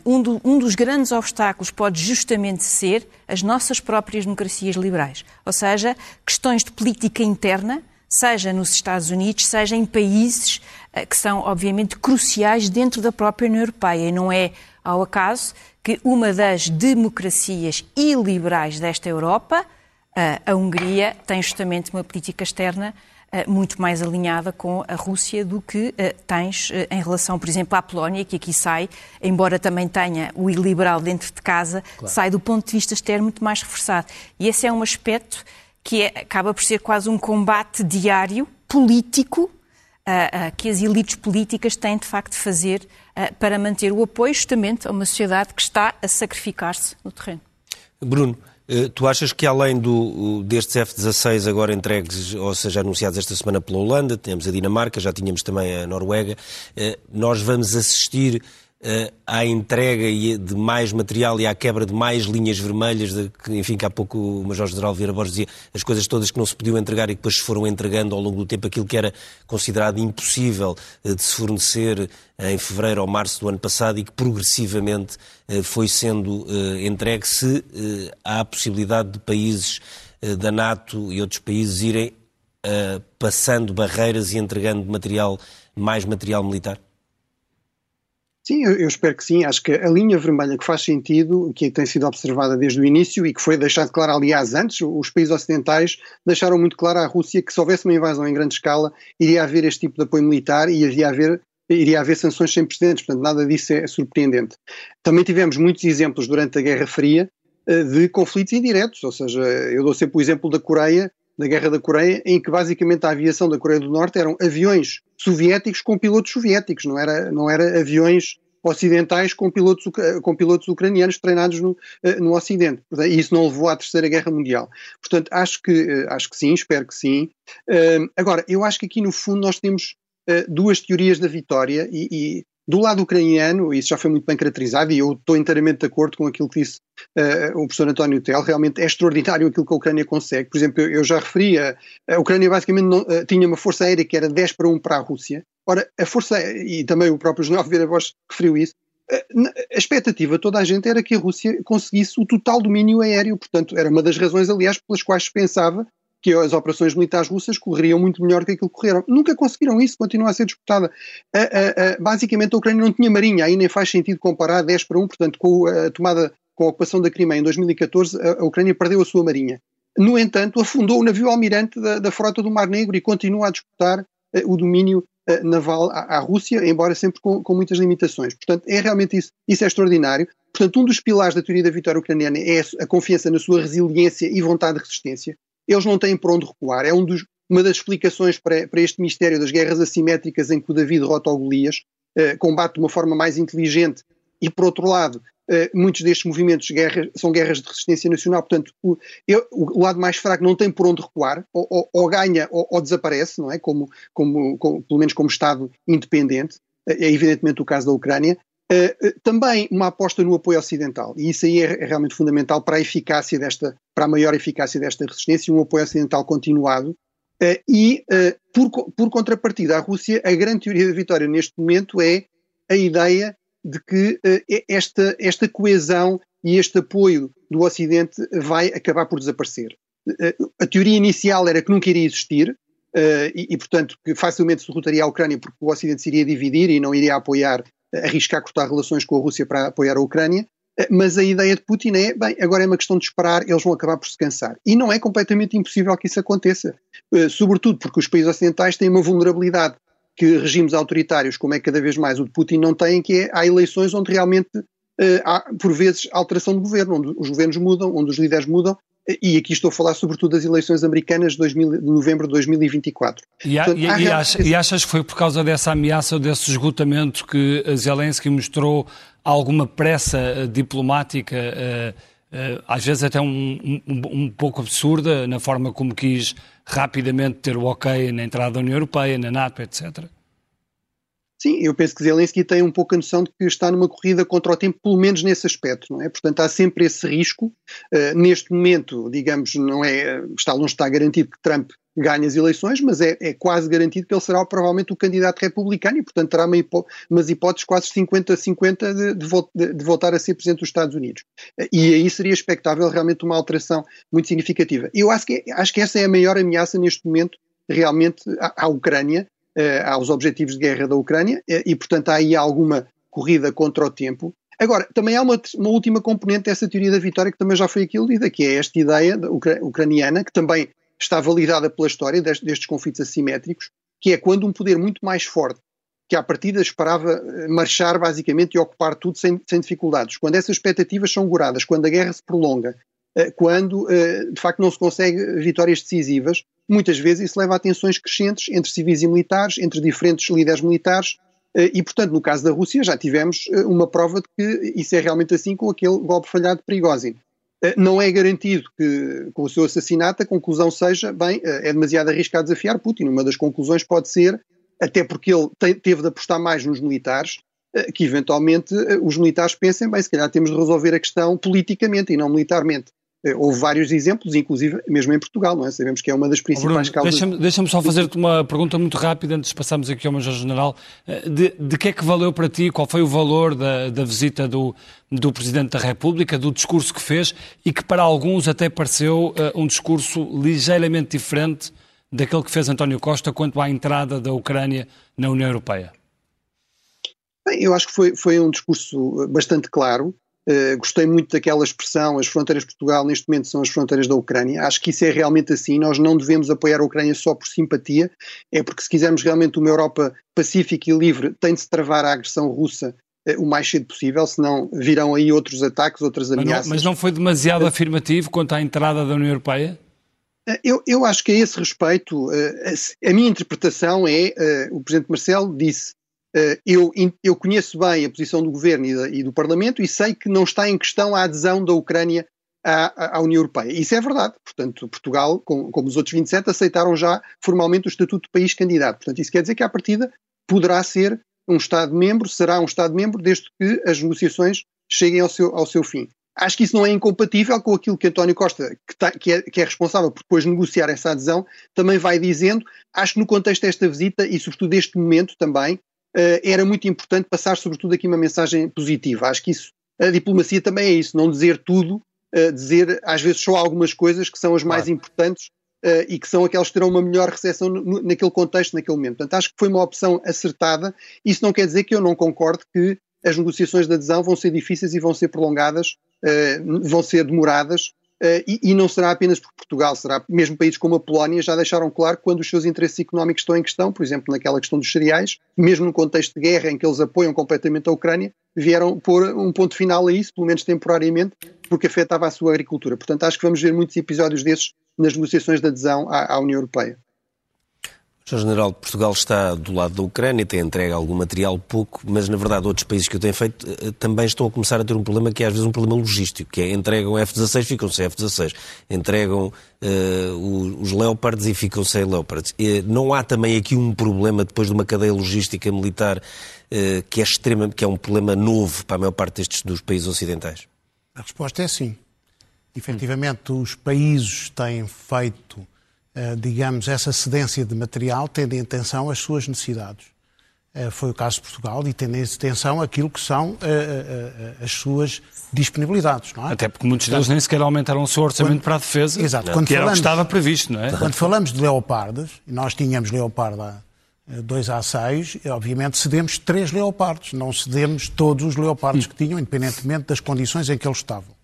um, do, um dos grandes obstáculos pode justamente ser as nossas próprias democracias liberais. Ou seja, questões de política interna, seja nos Estados Unidos, seja em países uh, que são, obviamente, cruciais dentro da própria União Europeia. E não é ao acaso que uma das democracias iliberais desta Europa a Hungria tem justamente uma política externa muito mais alinhada com a Rússia do que tens em relação, por exemplo, à Polónia, que aqui sai, embora também tenha o iliberal dentro de casa, claro. sai do ponto de vista externo muito mais reforçado. E esse é um aspecto que é, acaba por ser quase um combate diário, político, que as elites políticas têm de facto de fazer para manter o apoio justamente a uma sociedade que está a sacrificar-se no terreno. Bruno, eh, tu achas que além do, destes F-16 agora entregues, ou seja, anunciados esta semana pela Holanda, temos a Dinamarca, já tínhamos também a Noruega, eh, nós vamos assistir à entrega de mais material e à quebra de mais linhas vermelhas, de que, enfim, que há pouco o Major-General Vieira Borges dizia, as coisas todas que não se podiam entregar e que depois se foram entregando ao longo do tempo, aquilo que era considerado impossível uh, de se fornecer uh, em fevereiro ou março do ano passado e que progressivamente foi sendo entregue, se há a possibilidade de países da NATO e outros países irem passando barreiras e entregando material, mais material militar? Sim, eu, espero que sim. Acho que a linha vermelha que faz sentido, que tem sido observada desde o início e que foi deixado claro, aliás, antes, os países ocidentais deixaram muito claro à Rússia que se houvesse uma invasão em grande escala, iria haver este tipo de apoio militar e iria haver, iria haver sanções sem precedentes. Portanto, nada disso é surpreendente. Também tivemos muitos exemplos durante a Guerra Fria eh, de conflitos indiretos, ou seja, eu dou sempre o exemplo da Coreia, da Guerra da Coreia, em que basicamente a aviação da Coreia do Norte eram aviões soviéticos com pilotos soviéticos, não era, não era aviões ocidentais com pilotos, com pilotos ucranianos treinados no, eh, no Ocidente. E isso não levou à Terceira Guerra Mundial. Portanto, acho que, eh, acho que sim, espero que sim. Eh, agora, eu acho que aqui no fundo nós temos duas teorias da vitória e, e Do lado ucraniano, isso já foi muito bem caracterizado e eu estou inteiramente de acordo com aquilo que disse uh, o professor António Tel. Realmente é extraordinário aquilo que a Ucrânia consegue. Por exemplo, eu, já referi, a, Ucrânia basicamente não, uh, tinha uma força aérea que era 10 para 1 para a Rússia. Ora, a força, e também o próprio General Vieira referiu isso, a expectativa toda a gente era que a Rússia conseguisse o total domínio aéreo, portanto, era uma das razões, aliás, pelas quais se pensava que as operações militares russas correriam muito melhor que aquilo que correram. Nunca conseguiram isso, continua a ser disputada. Basicamente, a Ucrânia não tinha marinha, aí nem faz sentido comparar 10 para 1, portanto, com a tomada, com a ocupação da Crimeia em 2014, a, Ucrânia perdeu a sua marinha. No entanto, afundou o navio almirante da, da frota do Mar Negro e continua a disputar uh, o domínio uh, naval à, à, Rússia, embora sempre com, com, muitas limitações. Portanto, é realmente isso, isso é extraordinário. Portanto, um dos pilares da teoria da vitória ucraniana é a confiança na sua resiliência e vontade de resistência eles não têm por onde recuar. É um dos, uma das explicações para, para, este mistério das guerras assimétricas em que o David derrota o Golias, uh, combate de uma forma mais inteligente e, por outro lado, uh, muitos destes movimentos guerra são guerras de resistência nacional, portanto, o, eu, o, lado mais fraco não tem por onde recuar, ou, ou, ou ganha ou, ou, desaparece, não é? Como, como, como, pelo menos como Estado independente, é evidentemente o caso da Ucrânia, também uma aposta no apoio ocidental, e isso aí é, realmente fundamental para a eficácia desta, para a maior eficácia desta resistência, um apoio ocidental continuado. Uh, e, por, por contrapartida, a Rússia, a grande teoria da vitória neste momento é a ideia de que esta, esta coesão e este apoio do Ocidente vai acabar por desaparecer. a teoria inicial era que nunca iria existir, e, e, portanto, que facilmente se derrotaria a Ucrânia porque o Ocidente se iria dividir e não iria apoiar arriscar cortar relações com a Rússia para apoiar a Ucrânia, eh, mas a ideia de Putin é, bem, agora é uma questão de esperar, eles vão acabar por se cansar. E não é completamente impossível que isso aconteça, eh, sobretudo porque os países ocidentais têm uma vulnerabilidade que regimes autoritários, como é cada vez mais o de Putin, não têm, que é, há eleições onde realmente uh, há, por vezes, alteração de governo, onde os governos mudam, onde os líderes mudam, e aqui estou a falar sobretudo das eleições americanas de, 2000, de novembro de 2024. E, Portanto, e, e, achas, e, achas que foi por causa dessa ameaça, desse esgotamento, que Zelensky mostrou alguma pressa uh, diplomática, uh, às vezes até um, um, um, pouco absurda, na forma como quis rapidamente ter o ok na entrada da União Europeia, na NATO, etc.? Sim, eu penso que Zelensky tem um pouco a noção de que está numa corrida contra o tempo, pelo menos nesse aspecto, não é? Portanto, há sempre esse risco. Uh, neste momento, digamos, não é, está longe de estar garantido que Trump ganhe as eleições, mas é, é, quase garantido que ele será provavelmente o candidato republicano e, portanto, terá uma hipó umas hipóteses quase 50-50 de, de, de, de, voltar a ser presidente dos Estados Unidos. Uh, e aí seria expectável realmente uma alteração muito significativa. Eu acho que, acho que essa é a maior ameaça neste momento realmente à, à Ucrânia, aos objetivos de guerra da Ucrânia uh, e, portanto, há aí alguma corrida contra o tempo. Agora, também há uma, uma, última componente dessa teoria da vitória que também já foi aqui aludida, que é esta ideia ucraniana, que também está validada pela história destes, destes conflitos assimétricos, que é quando um poder muito mais forte, que à partida esperava eh, marchar basicamente e ocupar tudo sem, sem dificuldades, quando essas expectativas são goradas, quando a guerra se prolonga, quando de facto não se consegue vitórias decisivas, muitas vezes isso leva a tensões crescentes entre civis e militares, entre diferentes líderes militares, eh, e, portanto, no caso da Rússia já tivemos eh, uma prova de que isso é realmente assim com aquele golpe falhado de Prigozhin. Eh, não é garantido que, com o seu assassinato, a conclusão seja, bem, é demasiado arriscado desafiar Putin. Uma das conclusões pode ser, até porque ele teve de apostar mais nos militares, que eventualmente os militares pensem, bem, se calhar temos de resolver a questão politicamente e não militarmente. Eh, houve vários exemplos, inclusive mesmo em Portugal, não é? Sabemos que é uma das principais Bruno, causas. Deixa-me deixa só fazer-te uma pergunta muito rápida antes de passarmos aqui ao Major General. Eh, de, de que é que valeu para ti, qual foi o valor da, da visita do, do Presidente da República, do discurso que fez e que para alguns até pareceu uh, um discurso ligeiramente diferente daquele que fez António Costa quanto à entrada da Ucrânia na União Europeia? Bem, eu acho que foi, foi um discurso bastante claro. Uh, gostei muito daquela expressão, as fronteiras de Portugal neste momento são as fronteiras da Ucrânia. Acho que isso é realmente assim. Nós não devemos apoiar a Ucrânia só por simpatia, é porque se quisermos realmente uma Europa pacífica e livre, tem de se travar a agressão russa uh, o mais cedo possível, senão virão aí outros ataques, outras ameaças. Mas não, mas não foi demasiado uh, afirmativo quanto à entrada da União Europeia? Eu, eu, acho que a esse respeito, a, a minha interpretação é, o Presidente Marcelo disse eh, eu, eu, conheço bem a posição do governo e, da, e, do Parlamento e sei que não está em questão a adesão da Ucrânia à, à União Europeia. Isso é verdade. Portanto, Portugal, com, como os outros 27, aceitaram já formalmente o estatuto de país candidato. Portanto, isso quer dizer que, à partida, poderá ser um Estado-membro, será um Estado-membro desde que as negociações cheguem ao seu, ao seu fim. Acho que isso não é incompatível com aquilo que António Costa, que, tá, que, é, que, é, responsável por depois negociar essa adesão, também vai dizendo. Acho que no contexto desta visita e sobretudo deste momento também, era muito importante passar sobretudo aqui uma mensagem positiva. Acho que isso, a diplomacia também é isso, não dizer tudo, uh, dizer às vezes só algumas coisas que são as mais claro. importantes uh, e que são aquelas que terão uma melhor recepção naquele contexto, naquele momento. Portanto, acho que foi uma opção acertada. Isso não quer dizer que eu não concorde que as negociações de adesão vão ser difíceis e vão ser prolongadas, uh, vão ser demoradas, e, e, não será apenas por Portugal, será mesmo países como a Polónia já deixaram claro quando os seus interesses económicos estão em questão, por exemplo, naquela questão dos cereais, mesmo no contexto de guerra em que eles apoiam completamente a Ucrânia, vieram pôr um ponto final a isso, pelo menos temporariamente, porque afetava a sua agricultura. Portanto, acho que vamos ver muitos episódios desses nas negociações de adesão à, à União Europeia. O General de Portugal está do lado da Ucrânia, tem entregue algum material pouco, mas na verdade outros países que eu tenho feito eh, também estão a começar a ter um problema que é às vezes um problema logístico, que é entregam F-16, ficam sem F-16, entregam uh, os Leopards e ficam sem Leopards. E não há também aqui um problema depois de uma cadeia logística militar uh, que é extremamente, que é um problema novo para a maior parte destes dos países ocidentais? A resposta é sim. Efetivamente, os países têm feito eh, digamos, essa cedência de material, tendo em atenção as suas necessidades. Eh, foi o caso de Portugal e tendo em atenção aquilo que são eh, as suas disponibilidades. Não é? Até porque muitos deles nem sequer aumentaram o seu orçamento quando, para a defesa, exato, quando que falamos, era o que estava previsto, não é? Quando falamos de leopardos, nós tínhamos leopardo 2 a 6, obviamente cedemos três leopardos, não cedemos todos os leopardos que tinham, independentemente das condições em que eles estavam.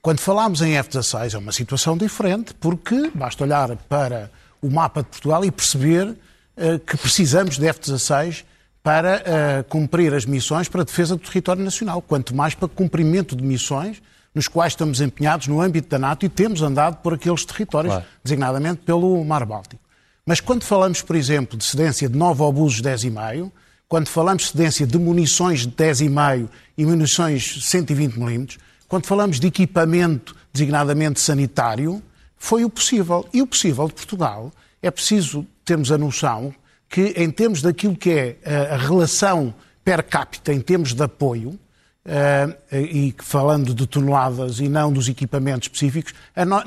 Quando falamos em F-16 é uma situação diferente, porque basta olhar para o mapa de Portugal e perceber uh, que precisamos de F-16 para uh, cumprir as missões para a defesa do território nacional, quanto mais para cumprimento de missões nos quais estamos empenhados no âmbito da NATO e temos andado por aqueles territórios, claro. designadamente pelo Mar Báltico. Mas quando falamos, por exemplo, de cedência de 9 obusos 10,5, quando falamos de cedência de munições de 10,5 e munições 120 milímetros, quando falamos de equipamento designadamente sanitário, foi o possível. E o possível de Portugal é preciso termos a noção que, em termos daquilo que é a relação per capita, em termos de apoio, Uh, e falando de toneladas e não dos equipamentos específicos,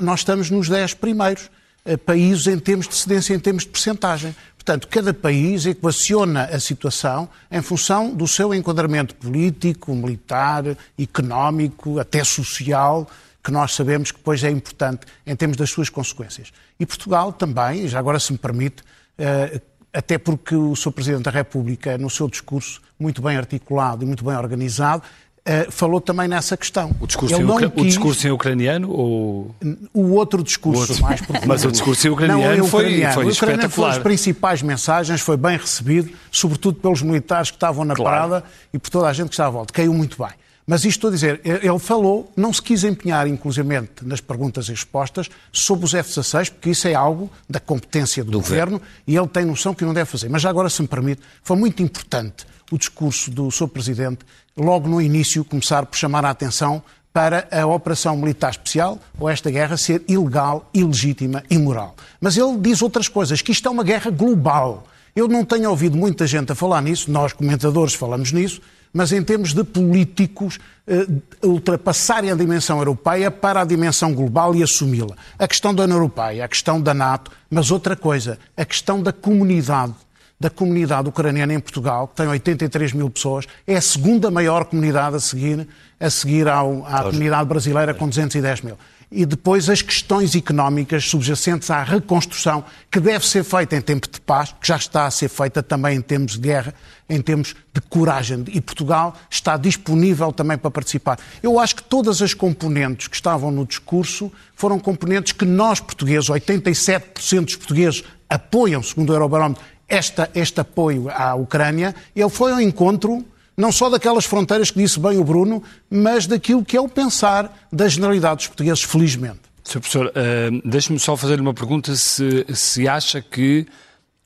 nós estamos nos 10 primeiros uh, países em termos de cedência, em termos de percentagem. Portanto, cada país equaciona a situação em função do seu enquadramento político, militar, económico, até social, que nós sabemos que depois é importante em termos das suas consequências. E Portugal também, já agora se me permite, eh, até porque o Sr. Presidente da República, no seu discurso, muito bem articulado e muito bem organizado, Uh, falou também nessa questão. O discurso, em, ucra... quis... o discurso em ucraniano ou... O outro discurso, o outro... mais profundo. Mas o discurso em ucraniano, Não, foi, ucraniano. foi, foi ucraniano foi as principais mensagens, foi bem recebido, sobretudo pelos militares que estavam na claro. parada e por toda a gente que estava à volta. Caiu muito bem. Mas isto estou a dizer, ele falou, não se quis empenhar, inclusivamente, nas perguntas e respostas sobre os F-16, porque isso é algo da competência do, do governo, governo e ele tem noção que não deve fazer. Mas já agora, se me permite, foi muito importante o discurso do Sr. Presidente, logo no início, começar por chamar a atenção para a operação militar especial ou esta guerra ser ilegal, ilegítima, imoral. Mas ele diz outras coisas, que isto é uma guerra global. Eu não tenho ouvido muita gente a falar nisso, nós comentadores falamos nisso, mas em termos de políticos eh, ultrapassarem a dimensão europeia para a dimensão global e assumi-la. A questão da União Europeia, a questão da NATO, mas outra coisa, a questão da comunidade da comunidade ucraniana em Portugal, que tem 83 mil pessoas, é a segunda maior comunidade a seguir, a seguir ao, à comunidade brasileira com 210 mil. E depois as questões económicas subjacentes à reconstrução, que deve ser feita em tempo de paz, que já está a ser feita também em termos de guerra, em termos de coragem. E Portugal está disponível também para participar. Eu acho que todas as componentes que estavam no discurso foram componentes que nós, portugueses, 87% dos portugueses, apoiam, segundo o Eurobarómetro, esta, este apoio à Ucrânia, ele foi ao encontro não só daquelas fronteiras que disse bem o Bruno, mas daquilo que é o pensar da generalidade dos portugueses, felizmente. Sr. Professor, uh, deixe-me só fazer lhe uma pergunta se, se acha que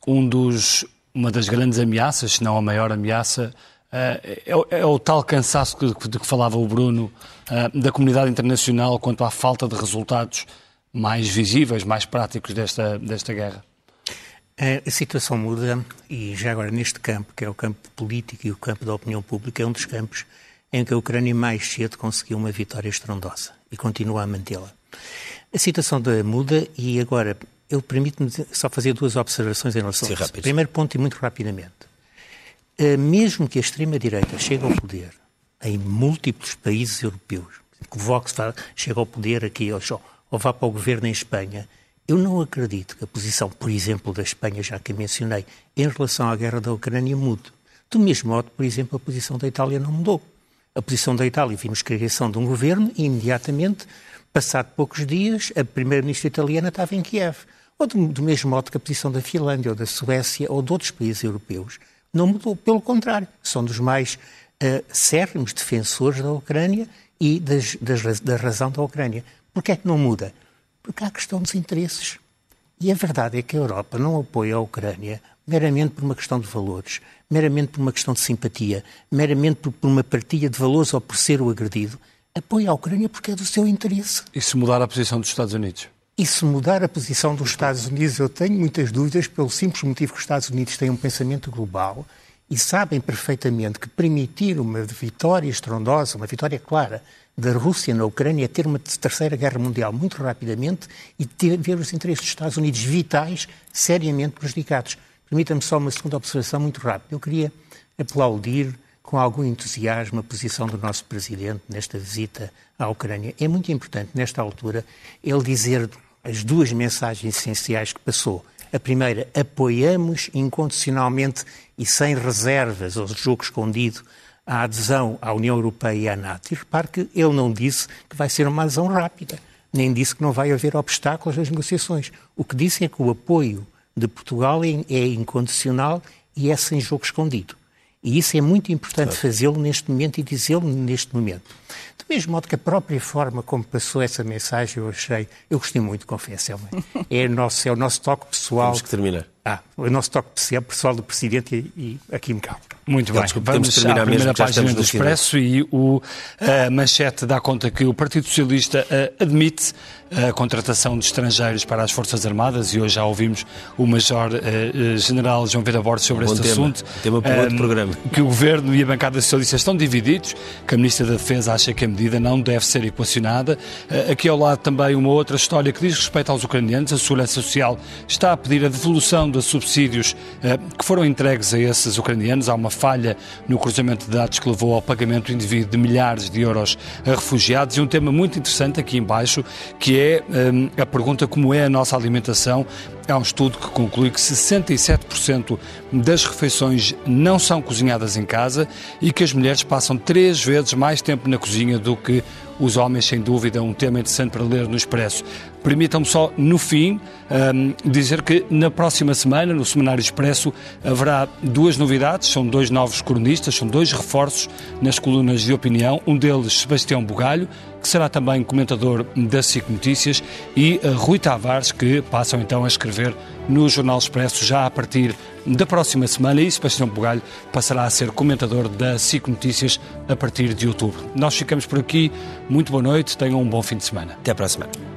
um dos, uma das grandes ameaças, se não a maior ameaça, uh, é, é, o tal cansaço de que falava o Bruno uh, da comunidade internacional quanto à falta de resultados mais visíveis, mais práticos desta, desta guerra? A situação muda e já agora neste campo, que é o campo político e o campo da opinião pública, é um dos campos em que a Ucrânia mais cedo conseguiu uma vitória estrondosa e continua a mantê-la. A situação da muda e agora ele permite-me só fazer duas observações em relação a isso. Primeiro ponto e muito rapidamente. Uh, mesmo que a extrema-direita chegue ao poder em múltiplos países europeus, que o Vox chega ao poder aqui ou, ou vá para o governo em Espanha, eu não acredito que a posição, por exemplo, da Espanha, já que a mencionei, em relação à guerra da Ucrânia mude. Do mesmo modo, por exemplo, a posição da Itália não mudou. A posição da Itália, vimos criação de um governo e imediatamente, passado poucos dias, a primeira-ministra italiana estava em Kiev. Ou do, do, mesmo modo que a posição da Finlândia, ou da Suécia, ou de outros países europeus, não mudou. Pelo contrário, são dos mais uh, defensores da Ucrânia e das, das, da razão da Ucrânia. Porquê é que não muda? Porque há questão dos interesses. E a verdade é que a Europa não apoia a Ucrânia meramente por uma questão de valores, meramente por uma questão de simpatia, meramente por, por uma partilha de valores ou por ser o agredido. Apoia a Ucrânia porque é do seu interesse. E se mudar a posição dos Estados Unidos? E se mudar a posição dos Estados Unidos, eu tenho muitas dúvidas, pelo simples motivo que os Estados Unidos têm um pensamento global e sabem perfeitamente que permitir uma vitória estrondosa, uma vitória clara da Rússia na Ucrânia ter uma terceira guerra mundial muito rapidamente e ter, ver os interesses dos Estados Unidos vitais seriamente prejudicados. Permita-me só uma segunda observação muito rápida. Eu queria aplaudir com algum entusiasmo a posição do nosso Presidente nesta visita à Ucrânia. É muito importante, nesta altura, ele dizer as duas mensagens essenciais que passou. A primeira, apoiamos incondicionalmente e sem reservas, ou jogo escondido, a adesão à União Europeia e à NATO. E repare que ele não disse que vai ser uma adesão rápida, nem disse que não vai haver obstáculos nas negociações. O que disse é que o apoio de Portugal é, é incondicional e é sem jogo escondido. E isso é muito importante fazê-lo neste momento e dizê-lo neste momento. Do mesmo modo que a própria forma como passou essa mensagem, eu achei, eu gostei muito, confesso, é, é, o nosso, é o nosso toque pessoal. Temos que terminar. Ah, o nosso toque pessoal do Presidente e, e aqui me calmo. Muito bem, desculpa, vamos terminar à primeira página do Expresso e o, a manchete dá conta que o Partido Socialista uh, admite a contratação de estrangeiros para as Forças Armadas e hoje já ouvimos o Major-General uh, João Vera Borges sobre um este tema. assunto. Tema para outro programa. Que o Governo e a bancada socialista estão divididos, que a Ministra da Defesa acha que a medida não deve ser equacionada. Aqui ao lado também uma outra história que diz respeito aos ucranianos. A Segurança Social está a pedir a devolução de subsídios que foram entregues a esses ucranianos. Há uma falha no cruzamento de dados que levou ao pagamento indevido de milhares de euros a refugiados e um tema muito interessante aqui embaixo, que é hum, a pergunta como é a nossa alimentação. Há um estudo que conclui que 67% das refeições não são cozinhadas em casa e que as mulheres passam três vezes mais tempo na cozinha do que os homens, sem dúvida, um tema interessante para ler no Expresso. Permitam-me só, no fim, um, dizer que na próxima semana, no Semanário Expresso, haverá duas novidades. São dois novos cronistas, são dois reforços nas colunas de opinião. Um deles, Sebastião Bugalho, que será também comentador da SIC Notícias, e uh, Rui Tavares, que passam então a escrever no Jornal Expresso já a partir da próxima semana e Sebastião Bugalho passará a ser comentador da SIC Notícias a partir de outubro. Nós ficamos por aqui. Muito boa noite, tenham um bom fim de semana. Até para a semana.